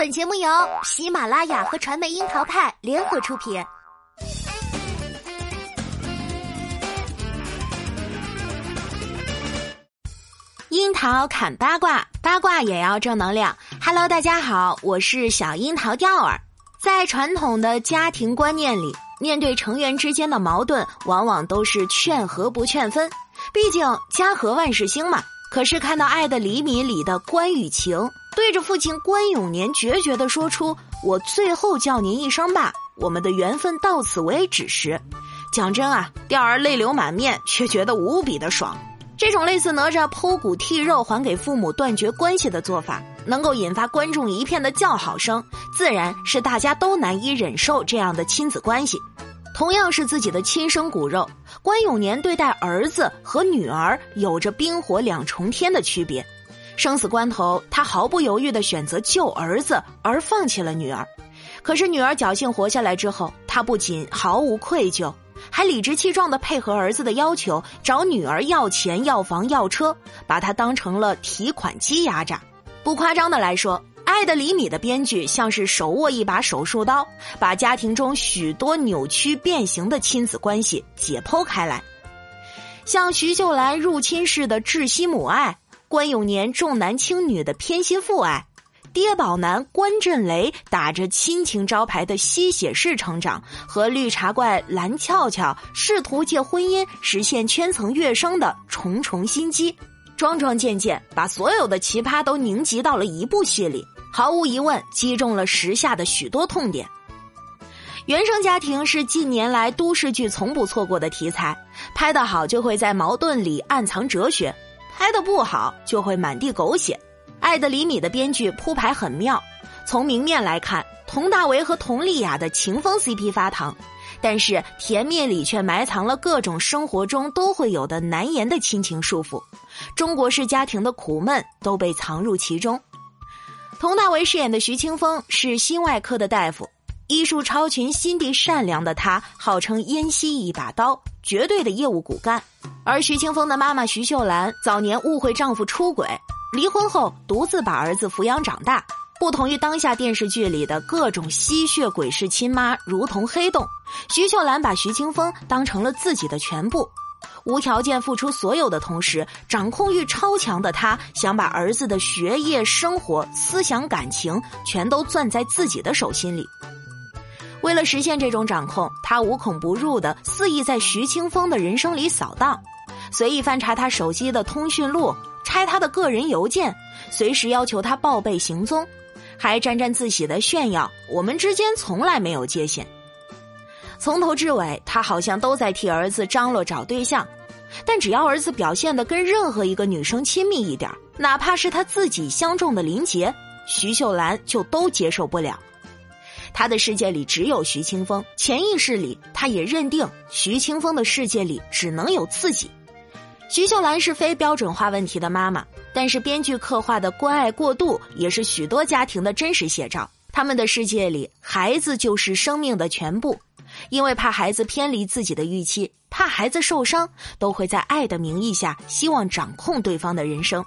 本节目由喜马拉雅和传媒樱桃派联合出品。樱桃砍八卦，八卦也要正能量。Hello，大家好，我是小樱桃钓儿。在传统的家庭观念里，面对成员之间的矛盾，往往都是劝和不劝分，毕竟家和万事兴嘛。可是看到《爱的厘米》里的关雨晴对着父亲关永年决绝地说出“我最后叫您一声爸，我们的缘分到此为止”时，讲真啊，吊儿泪流满面，却觉得无比的爽。这种类似哪吒剖骨剔肉还给父母断绝关系的做法，能够引发观众一片的叫好声，自然是大家都难以忍受这样的亲子关系。同样是自己的亲生骨肉，关永年对待儿子和女儿有着冰火两重天的区别。生死关头，他毫不犹豫地选择救儿子，而放弃了女儿。可是女儿侥幸活下来之后，他不仅毫无愧疚，还理直气壮地配合儿子的要求，找女儿要钱、要房、要车，把她当成了提款机压榨。不夸张的来说。《爱的厘米》的编剧像是手握一把手术刀，把家庭中许多扭曲变形的亲子关系解剖开来，像徐秀兰入侵式的窒息母爱，关永年重男轻女的偏心父爱，爹宝男关震雷打着亲情招牌的吸血式成长，和绿茶怪蓝俏俏试图借婚姻实现圈层跃升的重重心机，桩桩件件把所有的奇葩都凝集到了一部戏里。毫无疑问，击中了时下的许多痛点。原生家庭是近年来都市剧从不错过的题材，拍得好就会在矛盾里暗藏哲学，拍得不好就会满地狗血。《爱的厘米》的编剧铺排很妙，从明面来看，佟大为和佟丽娅的情风 CP 发糖，但是甜蜜里却埋藏了各种生活中都会有的难言的亲情束缚，中国式家庭的苦闷都被藏入其中。佟大为饰演的徐清风是心外科的大夫，医术超群、心地善良的他，号称燕西一把刀，绝对的业务骨干。而徐清风的妈妈徐秀兰早年误会丈夫出轨，离婚后独自把儿子抚养长大。不同于当下电视剧里的各种吸血鬼式亲妈，如同黑洞，徐秀兰把徐清风当成了自己的全部。无条件付出所有的同时，掌控欲超强的她，想把儿子的学业、生活、思想、感情全都攥在自己的手心里。为了实现这种掌控，他无孔不入的肆意在徐清风的人生里扫荡，随意翻查他手机的通讯录，拆他的个人邮件，随时要求他报备行踪，还沾沾自喜的炫耀我们之间从来没有界限。从头至尾，他好像都在替儿子张罗找对象，但只要儿子表现的跟任何一个女生亲密一点，哪怕是他自己相中的林杰，徐秀兰就都接受不了。他的世界里只有徐清风，潜意识里他也认定徐清风的世界里只能有自己。徐秀兰是非标准化问题的妈妈，但是编剧刻画的关爱过度，也是许多家庭的真实写照。他们的世界里，孩子就是生命的全部。因为怕孩子偏离自己的预期，怕孩子受伤，都会在爱的名义下希望掌控对方的人生。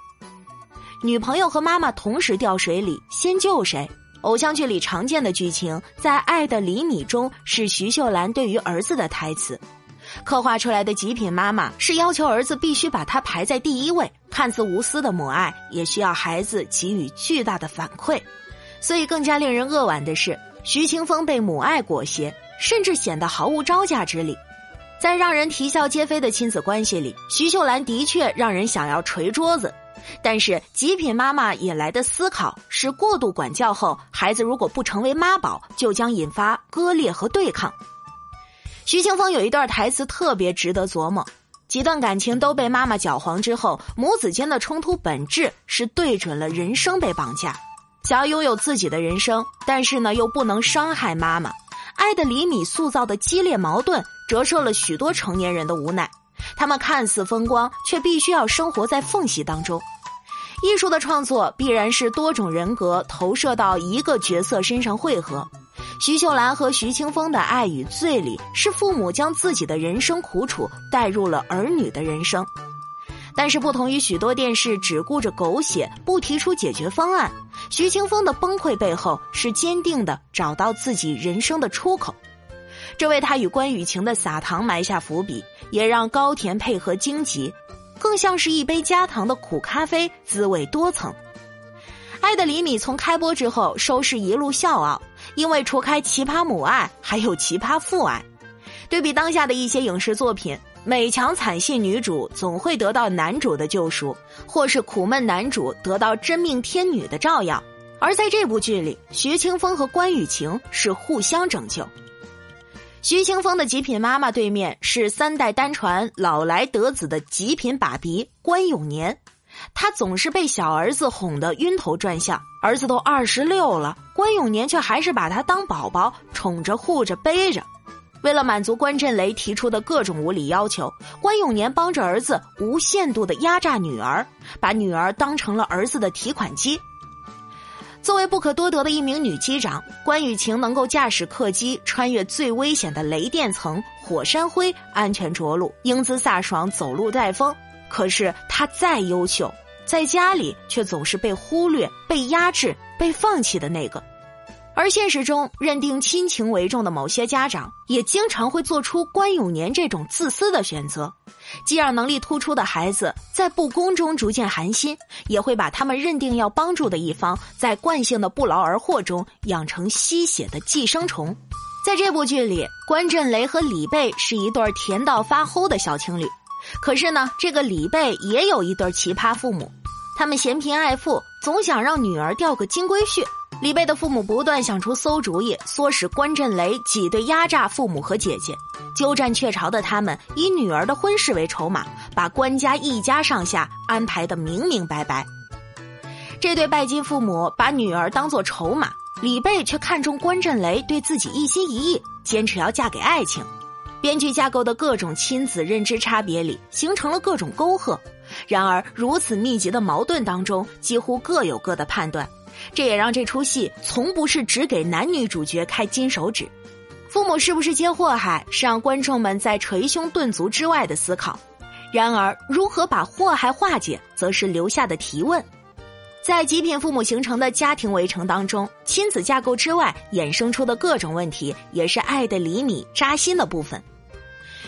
女朋友和妈妈同时掉水里，先救谁？偶像剧里常见的剧情，在《爱的厘米》中是徐秀兰对于儿子的台词。刻画出来的极品妈妈是要求儿子必须把她排在第一位，看似无私的母爱，也需要孩子给予巨大的反馈。所以更加令人扼腕的是，徐清风被母爱裹挟。甚至显得毫无招架之力，在让人啼笑皆非的亲子关系里，徐秀兰的确让人想要捶桌子。但是极品妈妈引来的思考是：过度管教后，孩子如果不成为妈宝，就将引发割裂和对抗。徐清风有一段台词特别值得琢磨：几段感情都被妈妈搅黄之后，母子间的冲突本质是对准了人生被绑架，想要拥有自己的人生，但是呢又不能伤害妈妈。爱的厘米塑造的激烈矛盾，折射了许多成年人的无奈。他们看似风光，却必须要生活在缝隙当中。艺术的创作必然是多种人格投射到一个角色身上汇合。徐秀兰和徐清风的爱与罪里，是父母将自己的人生苦楚带入了儿女的人生。但是，不同于许多电视只顾着狗血，不提出解决方案。徐清风的崩溃背后是坚定的找到自己人生的出口，这为他与关雨晴的撒糖埋下伏笔，也让高田配合荆棘，更像是一杯加糖的苦咖啡，滋味多层。《爱的厘米》从开播之后收视一路笑傲，因为除开奇葩母爱，还有奇葩父爱。对比当下的一些影视作品。美强惨戏女主总会得到男主的救赎，或是苦闷男主得到真命天女的照耀。而在这部剧里，徐清风和关雨晴是互相拯救。徐清风的极品妈妈对面是三代单传、老来得子的极品爸比关永年，他总是被小儿子哄得晕头转向。儿子都二十六了，关永年却还是把他当宝宝宠着、护着、背着。为了满足关震雷提出的各种无理要求，关永年帮着儿子无限度的压榨女儿，把女儿当成了儿子的提款机。作为不可多得的一名女机长，关雨晴能够驾驶客机穿越最危险的雷电层、火山灰，安全着陆，英姿飒爽，走路带风。可是她再优秀，在家里却总是被忽略、被压制、被放弃的那个。而现实中，认定亲情为重的某些家长，也经常会做出关永年这种自私的选择，既让能力突出的孩子在不公中逐渐寒心，也会把他们认定要帮助的一方，在惯性的不劳而获中养成吸血的寄生虫。在这部剧里，关震雷和李贝是一对甜到发齁的小情侣，可是呢，这个李贝也有一对奇葩父母，他们嫌贫爱富，总想让女儿钓个金龟婿。李贝的父母不断想出馊主意，唆使关震雷挤兑压榨父母和姐姐，鸠占鹊巢的他们以女儿的婚事为筹码，把关家一家上下安排的明明白白。这对拜金父母把女儿当作筹码，李贝却看中关震雷对自己一心一意，坚持要嫁给爱情。编剧架构的各种亲子认知差别里，形成了各种沟壑。然而如此密集的矛盾当中，几乎各有各的判断。这也让这出戏从不是只给男女主角开金手指，父母是不是接祸害，是让观众们在捶胸顿足之外的思考。然而，如何把祸害化解，则是留下的提问。在极品父母形成的家庭围城当中，亲子架构之外衍生出的各种问题，也是爱的厘米扎心的部分。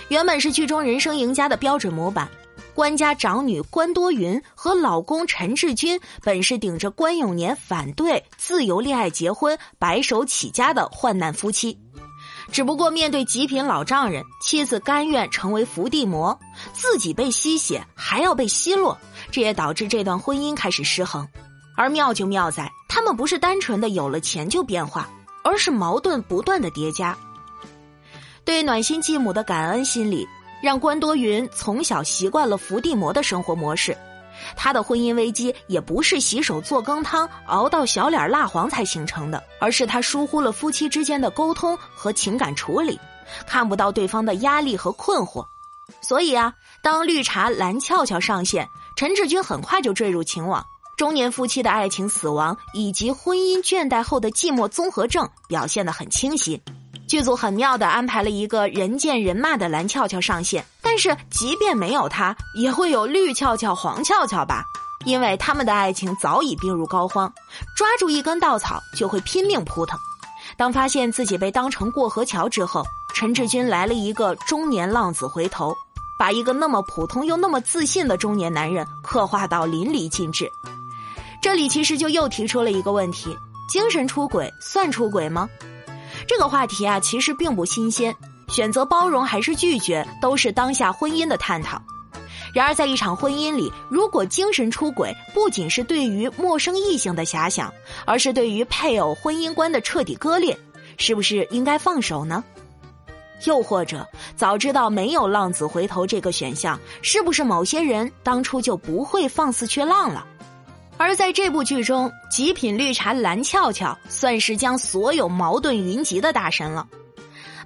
原本是剧中人生赢家的标准模板。关家长女关多云和老公陈志军本是顶着关永年反对自由恋爱结婚、白手起家的患难夫妻，只不过面对极品老丈人，妻子甘愿成为伏地魔，自己被吸血还要被奚落，这也导致这段婚姻开始失衡。而妙就妙在，他们不是单纯的有了钱就变化，而是矛盾不断的叠加。对暖心继母的感恩心理。让关多云从小习惯了伏地魔的生活模式，他的婚姻危机也不是洗手做羹汤熬到小脸蜡黄才形成的，而是他疏忽了夫妻之间的沟通和情感处理，看不到对方的压力和困惑。所以啊，当绿茶蓝俏俏上线，陈志军很快就坠入情网。中年夫妻的爱情死亡以及婚姻倦怠后的寂寞综合症表现得很清晰。剧组很妙的安排了一个人见人骂的蓝俏俏上线，但是即便没有她，也会有绿俏俏、黄俏俏吧？因为他们的爱情早已病入膏肓，抓住一根稻草就会拼命扑腾。当发现自己被当成过河桥之后，陈志军来了一个中年浪子回头，把一个那么普通又那么自信的中年男人刻画到淋漓尽致。这里其实就又提出了一个问题：精神出轨算出轨吗？这个话题啊，其实并不新鲜。选择包容还是拒绝，都是当下婚姻的探讨。然而，在一场婚姻里，如果精神出轨不仅是对于陌生异性的遐想，而是对于配偶婚姻观的彻底割裂，是不是应该放手呢？又或者，早知道没有浪子回头这个选项，是不是某些人当初就不会放肆去浪了？而在这部剧中，极品绿茶蓝俏俏算是将所有矛盾云集的大神了。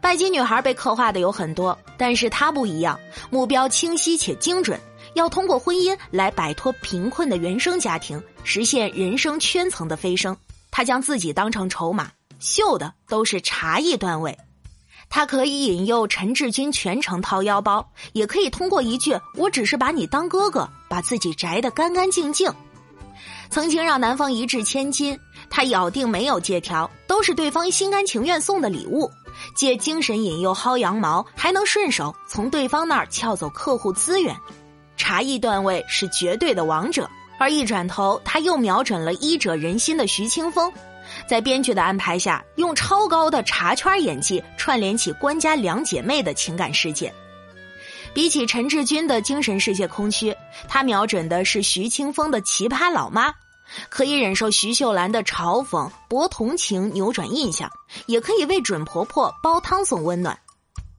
拜金女孩被刻画的有很多，但是她不一样，目标清晰且精准，要通过婚姻来摆脱贫困的原生家庭，实现人生圈层的飞升。她将自己当成筹码，秀的都是茶艺段位。她可以引诱陈志军全程掏腰包，也可以通过一句“我只是把你当哥哥”，把自己摘得干干净净。曾经让男方一掷千金，他咬定没有借条，都是对方心甘情愿送的礼物。借精神引诱薅羊毛，还能顺手从对方那儿撬走客户资源。茶艺段位是绝对的王者，而一转头他又瞄准了医者仁心的徐清风，在编剧的安排下，用超高的茶圈演技串联起官家两姐妹的情感世界。比起陈志军的精神世界空虚，他瞄准的是徐清风的奇葩老妈。可以忍受徐秀兰的嘲讽、博同情、扭转印象，也可以为准婆婆煲汤送温暖。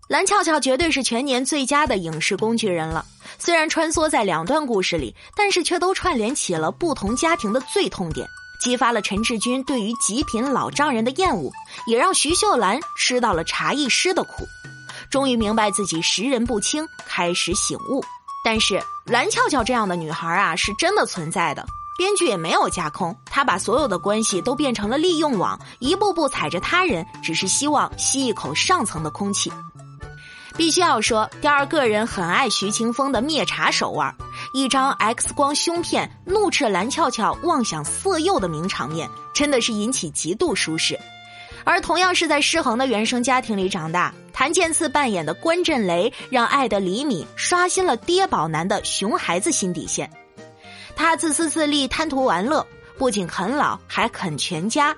蓝俏俏绝对是全年最佳的影视工具人了。虽然穿梭在两段故事里，但是却都串联起了不同家庭的最痛点，激发了陈志军对于极品老丈人的厌恶，也让徐秀兰吃到了茶艺师的苦，终于明白自己识人不清，开始醒悟。但是蓝俏俏这样的女孩啊，是真的存在的。编剧也没有架空，他把所有的关系都变成了利用网，一步步踩着他人，只是希望吸一口上层的空气。必须要说，第二个人很爱徐清风的灭茶手腕，一张 X 光胸片怒斥蓝俏俏妄想色诱的名场面，真的是引起极度舒适。而同样是在失衡的原生家庭里长大，谭健次扮演的关震雷，让爱的李米刷新了爹宝男的熊孩子新底线。他自私自利、贪图玩乐，不仅啃老，还啃全家，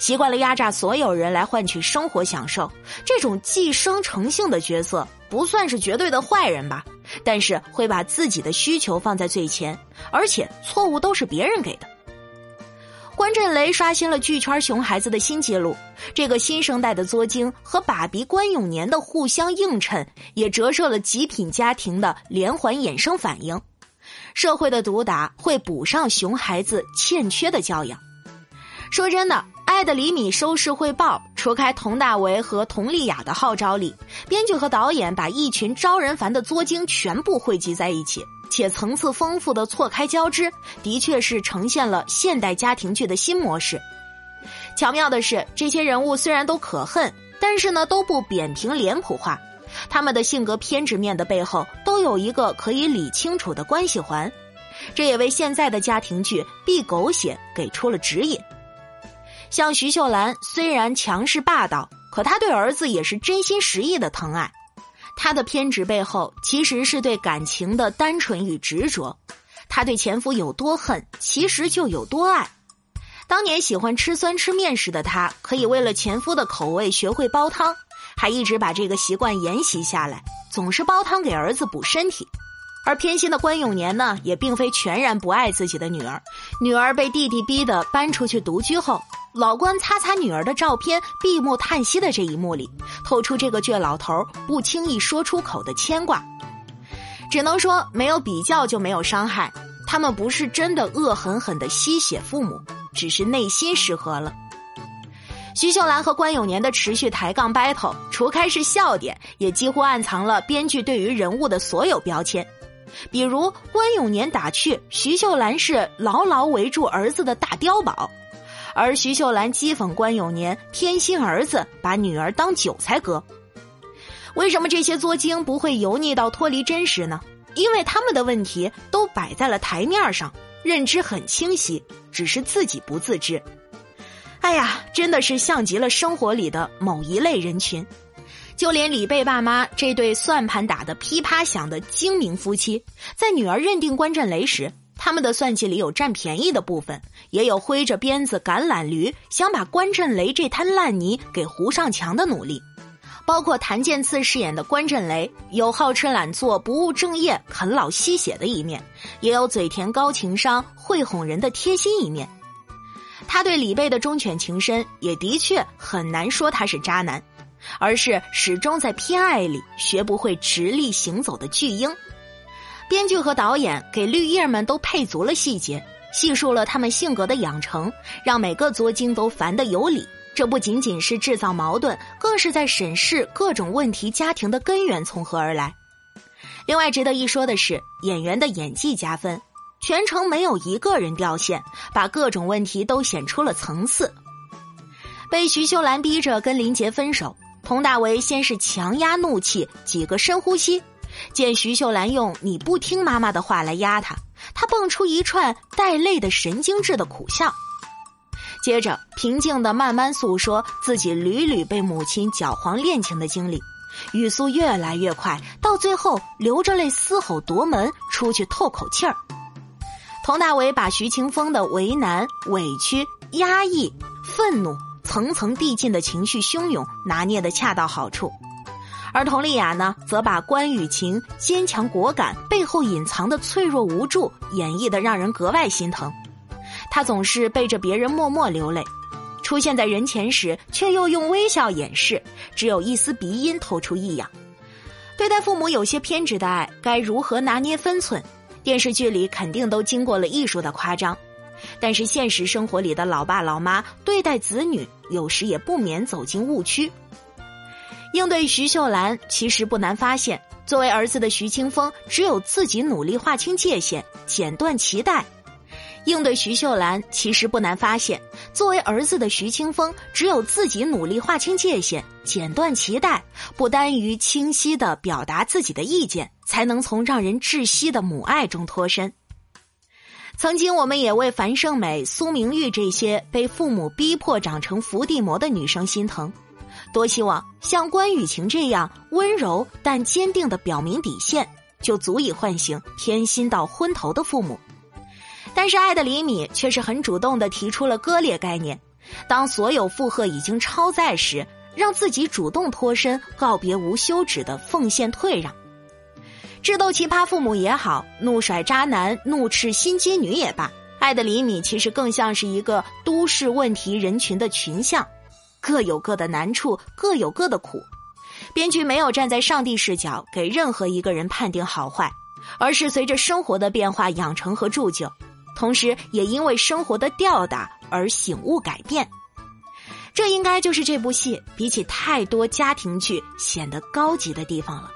习惯了压榨所有人来换取生活享受。这种寄生成性的角色不算是绝对的坏人吧，但是会把自己的需求放在最前，而且错误都是别人给的。关震雷刷新了剧圈熊孩子的新纪录，这个新生代的作精和爸比关永年的互相映衬，也折射了极品家庭的连环衍生反应。社会的毒打会补上熊孩子欠缺的教养。说真的，《爱的厘米》收视汇报除开佟大为和佟丽娅的号召力，编剧和导演把一群招人烦的作精全部汇集在一起，且层次丰富的错开交织，的确是呈现了现代家庭剧的新模式。巧妙的是，这些人物虽然都可恨，但是呢都不扁平脸谱化。他们的性格偏执面的背后，都有一个可以理清楚的关系环，这也为现在的家庭剧避狗血给出了指引。像徐秀兰虽然强势霸道，可她对儿子也是真心实意的疼爱。她的偏执背后，其实是对感情的单纯与执着。她对前夫有多恨，其实就有多爱。当年喜欢吃酸吃面食的她，可以为了前夫的口味学会煲汤。还一直把这个习惯沿袭下来，总是煲汤给儿子补身体。而偏心的关永年呢，也并非全然不爱自己的女儿。女儿被弟弟逼得搬出去独居后，老关擦擦女儿的照片，闭目叹息的这一幕里，透出这个倔老头不轻易说出口的牵挂。只能说，没有比较就没有伤害。他们不是真的恶狠狠的吸血父母，只是内心失和了。徐秀兰和关永年的持续抬杠 battle，除开是笑点，也几乎暗藏了编剧对于人物的所有标签。比如关永年打趣徐秀兰是牢牢围住儿子的大碉堡，而徐秀兰讥讽关永年偏心儿子，把女儿当韭菜割。为什么这些作精不会油腻到脱离真实呢？因为他们的问题都摆在了台面上，认知很清晰，只是自己不自知。哎呀，真的是像极了生活里的某一类人群，就连李贝爸妈这对算盘打得噼啪响的精明夫妻，在女儿认定关震雷时，他们的算计里有占便宜的部分，也有挥着鞭子赶懒驴，想把关震雷这滩烂泥给糊上墙的努力。包括谭健次饰演的关震雷，有好吃懒做、不务正业、啃老吸血的一面，也有嘴甜高情商、会哄人的贴心一面。他对李贝的忠犬情深，也的确很难说他是渣男，而是始终在偏爱里学不会直立行走的巨婴。编剧和导演给绿叶们都配足了细节，细述了他们性格的养成，让每个作精都烦得有理。这不仅仅是制造矛盾，更是在审视各种问题家庭的根源从何而来。另外值得一说的是，演员的演技加分。全程没有一个人掉线，把各种问题都显出了层次。被徐秀兰逼着跟林杰分手，佟大为先是强压怒气，几个深呼吸，见徐秀兰用“你不听妈妈的话”来压他，他蹦出一串带泪的神经质的苦笑。接着平静的慢慢诉说自己屡屡被母亲搅黄恋情的经历，语速越来越快，到最后流着泪嘶吼夺门出去透口气儿。佟大为把徐清峰的为难、委屈、压抑、愤怒层层递进的情绪汹涌拿捏得恰到好处。而佟丽娅呢，则把关雨晴坚强果敢背后隐藏的脆弱无助演绎的让人格外心疼。她总是背着别人默默流泪，出现在人前时却又用微笑掩饰，只有一丝鼻音透出异样。对待父母有些偏执的爱，该如何拿捏分寸？电视剧里肯定都经过了艺术的夸张，但是现实生活里的老爸老妈对待子女，有时也不免走进误区。应对徐秀兰，其实不难发现，作为儿子的徐清风，只有自己努力划清界限，剪断脐带；应对徐秀兰，其实不难发现，作为儿子的徐清风，只有自己努力划清界限，剪断脐带，不耽于清晰的表达自己的意见，才能从让人窒息的母爱中脱身。曾经，我们也为樊胜美、苏明玉这些被父母逼迫长成伏地魔的女生心疼。多希望像关雨晴这样温柔但坚定的表明底线，就足以唤醒偏心到昏头的父母。但是爱的厘米却是很主动的提出了割裂概念，当所有负荷已经超载时，让自己主动脱身，告别无休止的奉献退让。智斗奇葩父母也好，怒甩渣男、怒斥心机女也罢，爱的厘米其实更像是一个都市问题人群的群像。各有各的难处，各有各的苦。编剧没有站在上帝视角给任何一个人判定好坏，而是随着生活的变化养成和铸就，同时也因为生活的吊打而醒悟改变。这应该就是这部戏比起太多家庭剧显得高级的地方了。